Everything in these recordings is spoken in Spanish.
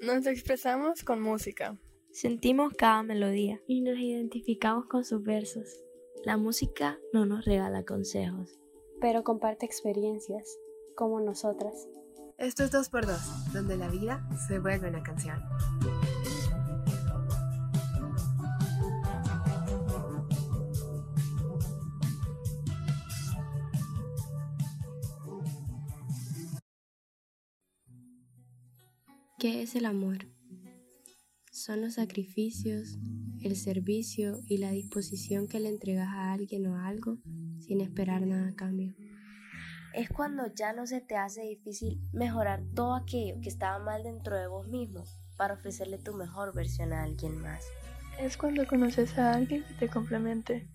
Nos expresamos con música. Sentimos cada melodía y nos identificamos con sus versos. La música no nos regala consejos, pero comparte experiencias, como nosotras. Esto es 2x2, donde la vida se vuelve una canción. ¿Qué es el amor? Son los sacrificios, el servicio y la disposición que le entregas a alguien o a algo sin esperar nada a cambio. Es cuando ya no se te hace difícil mejorar todo aquello que estaba mal dentro de vos mismo para ofrecerle tu mejor versión a alguien más. Es cuando conoces a alguien que te complemente.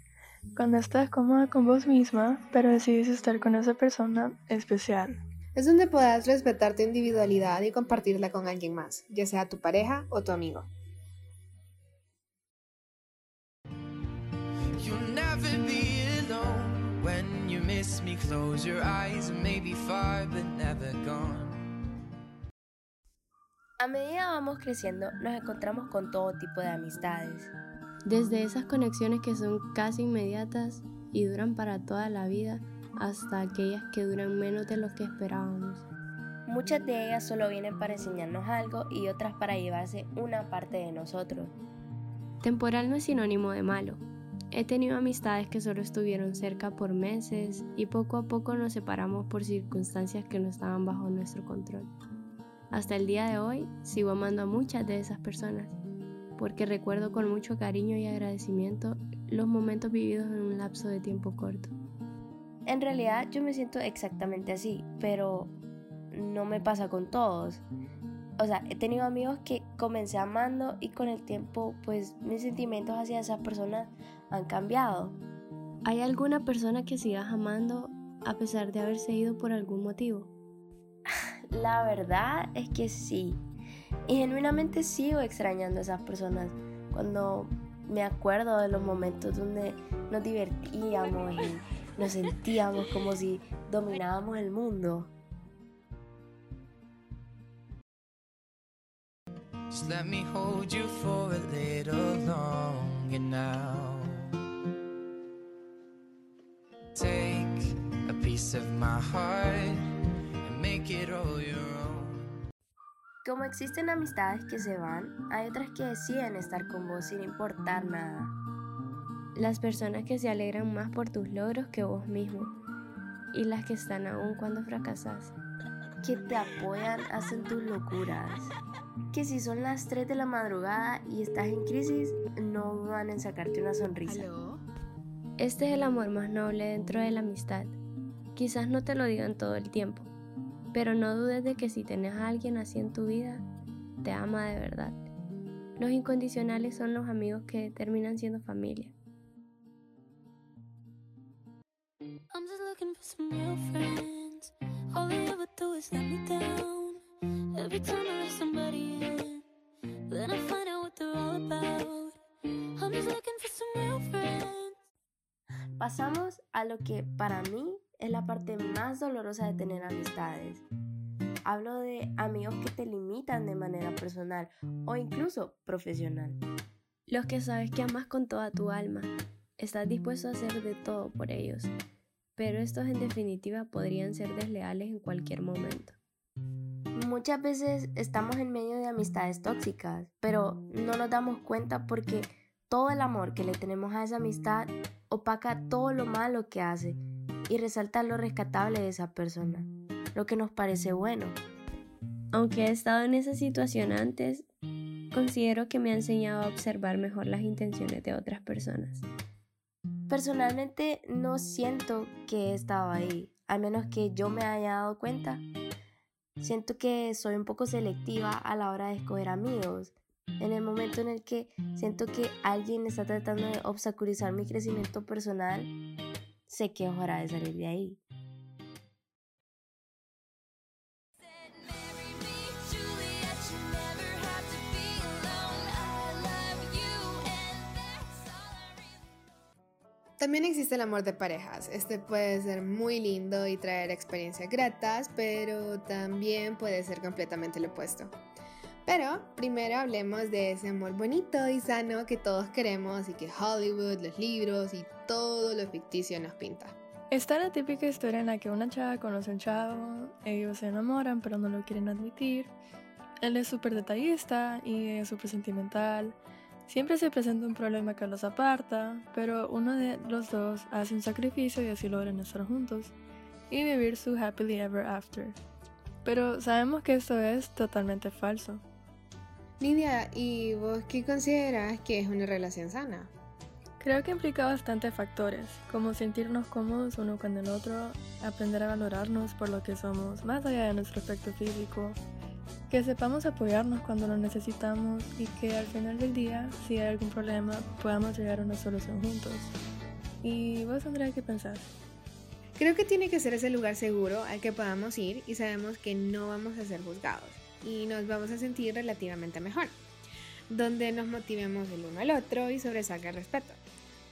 Cuando estás cómoda con vos misma, pero decides estar con esa persona especial es donde podrás respetar tu individualidad y compartirla con alguien más, ya sea tu pareja o tu amigo. A medida vamos creciendo, nos encontramos con todo tipo de amistades. Desde esas conexiones que son casi inmediatas y duran para toda la vida, hasta aquellas que duran menos de lo que esperábamos. Muchas de ellas solo vienen para enseñarnos algo y otras para llevarse una parte de nosotros. Temporal no es sinónimo de malo. He tenido amistades que solo estuvieron cerca por meses y poco a poco nos separamos por circunstancias que no estaban bajo nuestro control. Hasta el día de hoy sigo amando a muchas de esas personas, porque recuerdo con mucho cariño y agradecimiento los momentos vividos en un lapso de tiempo corto. En realidad yo me siento exactamente así, pero no me pasa con todos. O sea, he tenido amigos que comencé amando y con el tiempo pues mis sentimientos hacia esas personas han cambiado. ¿Hay alguna persona que sigas amando a pesar de haberse ido por algún motivo? La verdad es que sí. Y genuinamente sigo extrañando a esas personas. Cuando me acuerdo de los momentos donde nos divertíamos y nos sentíamos como si dominábamos el mundo. Just let me hold you for a little longer now. Take a piece of my heart and make it all your own. Como existen amistades que se van, hay otras que deciden estar con vos sin importar nada las personas que se alegran más por tus logros que vos mismo y las que están aún cuando fracasas. Que te apoyan, hacen tus locuras. Que si son las 3 de la madrugada y estás en crisis, no van en sacarte una sonrisa. Este es el amor más noble dentro de la amistad. Quizás no te lo digan todo el tiempo, pero no dudes de que si tienes a alguien así en tu vida, te ama de verdad. Los incondicionales son los amigos que terminan siendo familia. I'm just looking for some real friends. All they ever do is let me down. Every time I let somebody in, then I find out what they're all about. I'm just looking for some real friends. Pasamos a lo que para mí es la parte más dolorosa de tener amistades. Hablo de amigos que te limitan de manera personal o incluso profesional. Los que sabes que amas con toda tu alma. Estás dispuesto a hacer de todo por ellos pero estos en definitiva podrían ser desleales en cualquier momento. Muchas veces estamos en medio de amistades tóxicas, pero no nos damos cuenta porque todo el amor que le tenemos a esa amistad opaca todo lo malo que hace y resalta lo rescatable de esa persona, lo que nos parece bueno. Aunque he estado en esa situación antes, considero que me ha enseñado a observar mejor las intenciones de otras personas. Personalmente no siento que he estado ahí, al menos que yo me haya dado cuenta. Siento que soy un poco selectiva a la hora de escoger amigos. En el momento en el que siento que alguien está tratando de obstaculizar mi crecimiento personal, sé que es hora de salir de ahí. También existe el amor de parejas. Este puede ser muy lindo y traer experiencias gratas, pero también puede ser completamente lo opuesto. Pero primero hablemos de ese amor bonito y sano que todos queremos y que Hollywood, los libros y todo lo ficticio nos pinta. Está la típica historia en la que una chava conoce a un chavo, ellos se enamoran pero no lo quieren admitir. Él es súper detallista y es súper sentimental. Siempre se presenta un problema que los aparta, pero uno de los dos hace un sacrificio y así logran estar juntos y vivir su happily ever after. Pero sabemos que esto es totalmente falso. Nidia, ¿y vos qué consideras que es una relación sana? Creo que implica bastantes factores, como sentirnos cómodos uno con el otro, aprender a valorarnos por lo que somos, más allá de nuestro aspecto físico, que sepamos apoyarnos cuando lo necesitamos y que al final del día, si hay algún problema, podamos llegar a una solución juntos. ¿Y vos, Andrea, qué pensás? Creo que tiene que ser ese lugar seguro al que podamos ir y sabemos que no vamos a ser juzgados y nos vamos a sentir relativamente mejor, donde nos motivemos el uno al otro y sobresalga el respeto.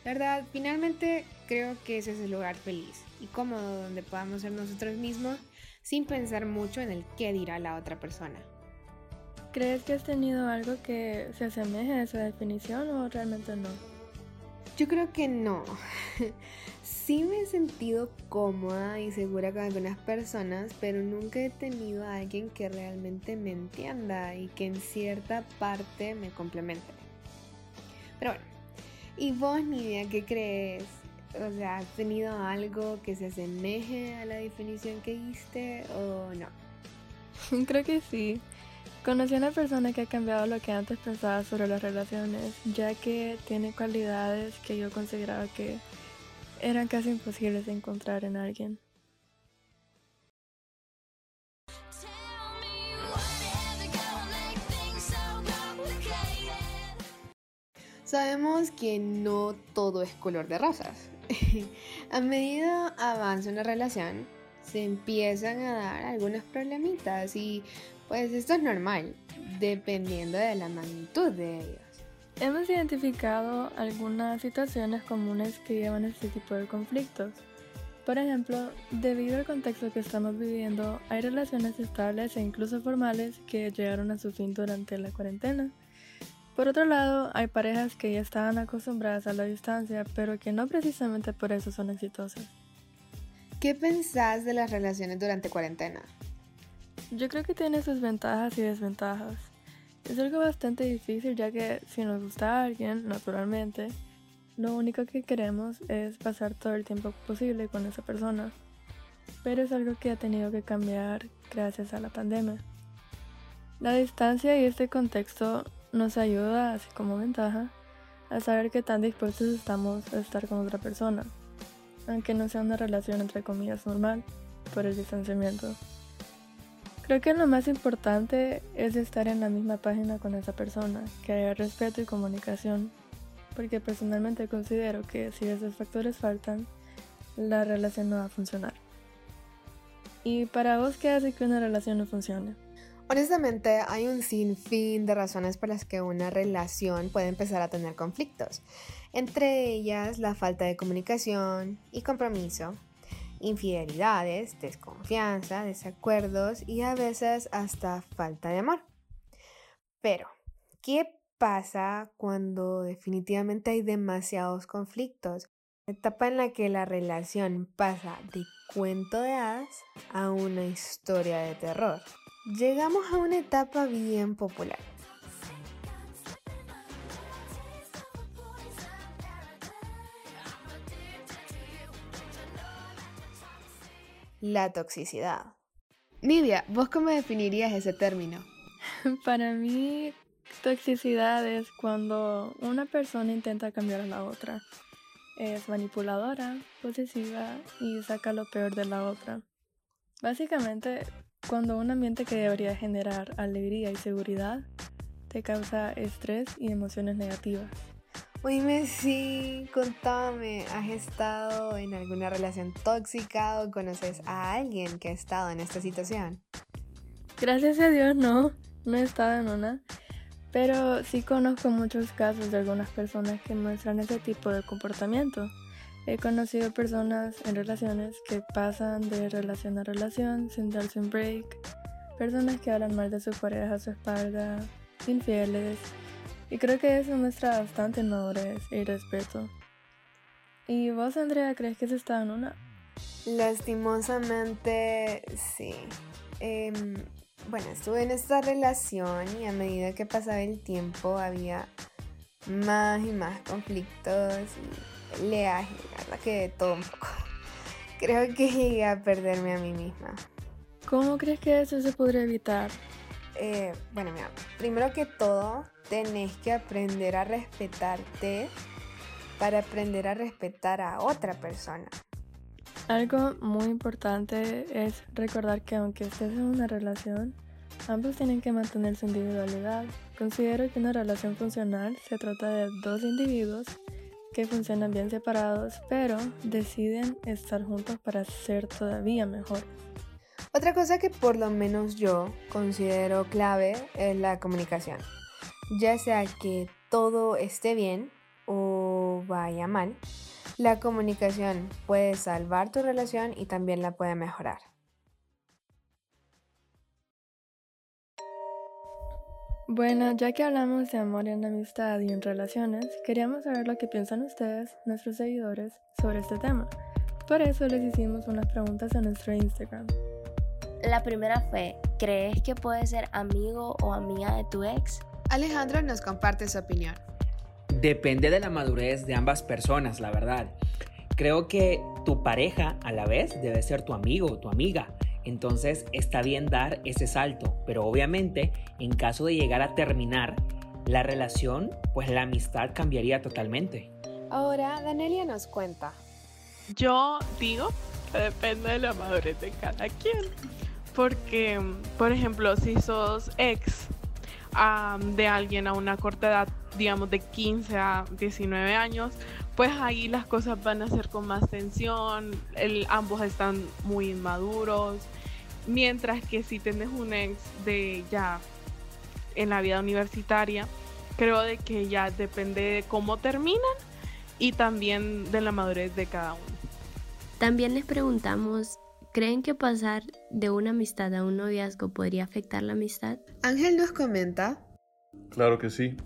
¿Verdad? Finalmente creo que ese es el lugar feliz y cómodo donde podamos ser nosotros mismos sin pensar mucho en el qué dirá la otra persona. ¿Crees que has tenido algo que se asemeje a esa definición o realmente no? Yo creo que no. sí me he sentido cómoda y segura con algunas personas, pero nunca he tenido a alguien que realmente me entienda y que en cierta parte me complemente. Pero bueno, ¿y vos, Nidia, qué crees? O sea, ¿has tenido algo que se asemeje a la definición que diste o no? Creo que sí. Conocí a una persona que ha cambiado lo que antes pensaba sobre las relaciones, ya que tiene cualidades que yo consideraba que eran casi imposibles de encontrar en alguien. Sabemos que no todo es color de rosas. a medida avanza una relación, se empiezan a dar algunos problemitas y pues esto es normal, dependiendo de la magnitud de ellos. Hemos identificado algunas situaciones comunes que llevan a este tipo de conflictos. Por ejemplo, debido al contexto que estamos viviendo, hay relaciones estables e incluso formales que llegaron a su fin durante la cuarentena. Por otro lado, hay parejas que ya estaban acostumbradas a la distancia, pero que no precisamente por eso son exitosas. ¿Qué pensás de las relaciones durante cuarentena? Yo creo que tiene sus ventajas y desventajas. Es algo bastante difícil ya que si nos gusta a alguien, naturalmente, lo único que queremos es pasar todo el tiempo posible con esa persona. Pero es algo que ha tenido que cambiar gracias a la pandemia. La distancia y este contexto nos ayuda, así como ventaja, a saber qué tan dispuestos estamos a estar con otra persona, aunque no sea una relación entre comillas normal por el distanciamiento. Creo que lo más importante es estar en la misma página con esa persona, que haya respeto y comunicación, porque personalmente considero que si esos factores faltan, la relación no va a funcionar. ¿Y para vos qué hace que una relación no funcione? Honestamente, hay un sinfín de razones por las que una relación puede empezar a tener conflictos. Entre ellas, la falta de comunicación y compromiso, infidelidades, desconfianza, desacuerdos y a veces hasta falta de amor. Pero, ¿qué pasa cuando definitivamente hay demasiados conflictos? Etapa en la que la relación pasa de cuento de hadas a una historia de terror. Llegamos a una etapa bien popular la toxicidad. Nidia, ¿vos cómo definirías ese término? Para mí, toxicidad es cuando una persona intenta cambiar a la otra. Es manipuladora, posesiva y saca lo peor de la otra. Básicamente, cuando un ambiente que debería generar alegría y seguridad te causa estrés y emociones negativas. Oíme, sí, contame, ¿has estado en alguna relación tóxica o conoces a alguien que ha estado en esta situación? Gracias a Dios no, no he estado en una, pero sí conozco muchos casos de algunas personas que muestran ese tipo de comportamiento. He conocido personas en relaciones que pasan de relación a relación sin darse un break, personas que hablan mal de su pareja a su espalda, infieles. Y creo que eso muestra bastante madurez y respeto. ¿Y vos, Andrea, crees que se está en una? Lastimosamente, sí. Em, bueno, estuve en esta relación y a medida que pasaba el tiempo había más y más conflictos y peleas y verdad que todo un poco. Creo que llegué a perderme a mí misma. ¿Cómo crees que eso se podría evitar? Eh, bueno, mira, primero que todo, tenés que aprender a respetarte para aprender a respetar a otra persona. Algo muy importante es recordar que aunque estés en una relación, ambos tienen que mantener su individualidad. Considero que una relación funcional se trata de dos individuos que funcionan bien separados, pero deciden estar juntos para ser todavía mejor. Otra cosa que por lo menos yo considero clave es la comunicación. Ya sea que todo esté bien o vaya mal, la comunicación puede salvar tu relación y también la puede mejorar. Bueno, ya que hablamos de amor en amistad y en relaciones, queríamos saber lo que piensan ustedes, nuestros seguidores, sobre este tema. Por eso les hicimos unas preguntas a nuestro Instagram. La primera fue, ¿crees que puedes ser amigo o amiga de tu ex? Alejandro nos comparte su opinión. Depende de la madurez de ambas personas, la verdad. Creo que tu pareja a la vez debe ser tu amigo o tu amiga. Entonces está bien dar ese salto, pero obviamente en caso de llegar a terminar la relación, pues la amistad cambiaría totalmente. Ahora Danelia nos cuenta. Yo digo que depende de la madurez de cada quien. Porque, por ejemplo, si sos ex de alguien a una corta edad, digamos de 15 a 19 años, pues ahí las cosas van a ser con más tensión, ambos están muy inmaduros, mientras que si tenés un ex de ya en la vida universitaria, creo de que ya depende de cómo terminan y también de la madurez de cada uno. También les preguntamos ¿Creen que pasar de una amistad a un noviazgo podría afectar la amistad? Ángel nos comenta. Claro que sí.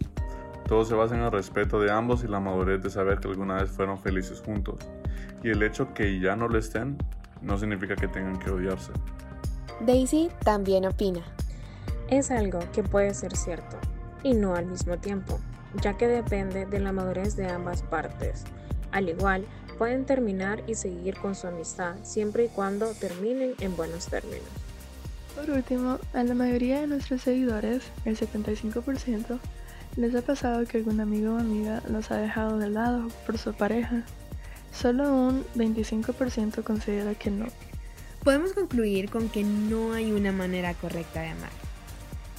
Todo se basa en el respeto de ambos y la madurez de saber que alguna vez fueron felices juntos. Y el hecho que ya no lo estén no significa que tengan que odiarse. Daisy también opina. Es algo que puede ser cierto y no al mismo tiempo, ya que depende de la madurez de ambas partes. Al igual pueden terminar y seguir con su amistad siempre y cuando terminen en buenos términos. Por último, a la mayoría de nuestros seguidores, el 75%, les ha pasado que algún amigo o amiga los ha dejado de lado por su pareja. Solo un 25% considera que no. Podemos concluir con que no hay una manera correcta de amar,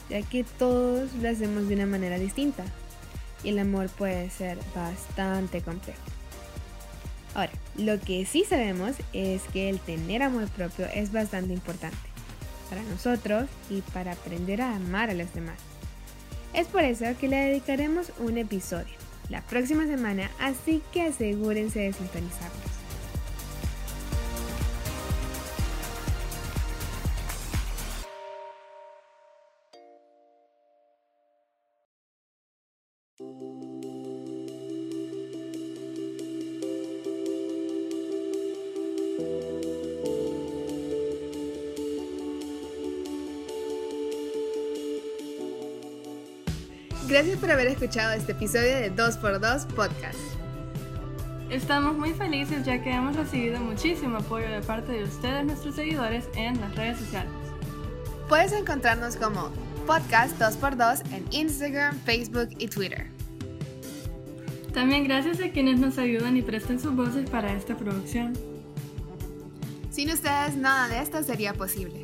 ya que todos lo hacemos de una manera distinta y el amor puede ser bastante complejo. Ahora, lo que sí sabemos es que el tener amor propio es bastante importante para nosotros y para aprender a amar a los demás. Es por eso que le dedicaremos un episodio la próxima semana, así que asegúrense de sintonizarnos. Gracias por haber escuchado este episodio de 2x2 Podcast. Estamos muy felices ya que hemos recibido muchísimo apoyo de parte de ustedes, nuestros seguidores, en las redes sociales. Puedes encontrarnos como Podcast 2x2 en Instagram, Facebook y Twitter. También gracias a quienes nos ayudan y prestan sus voces para esta producción. Sin ustedes, nada de esto sería posible.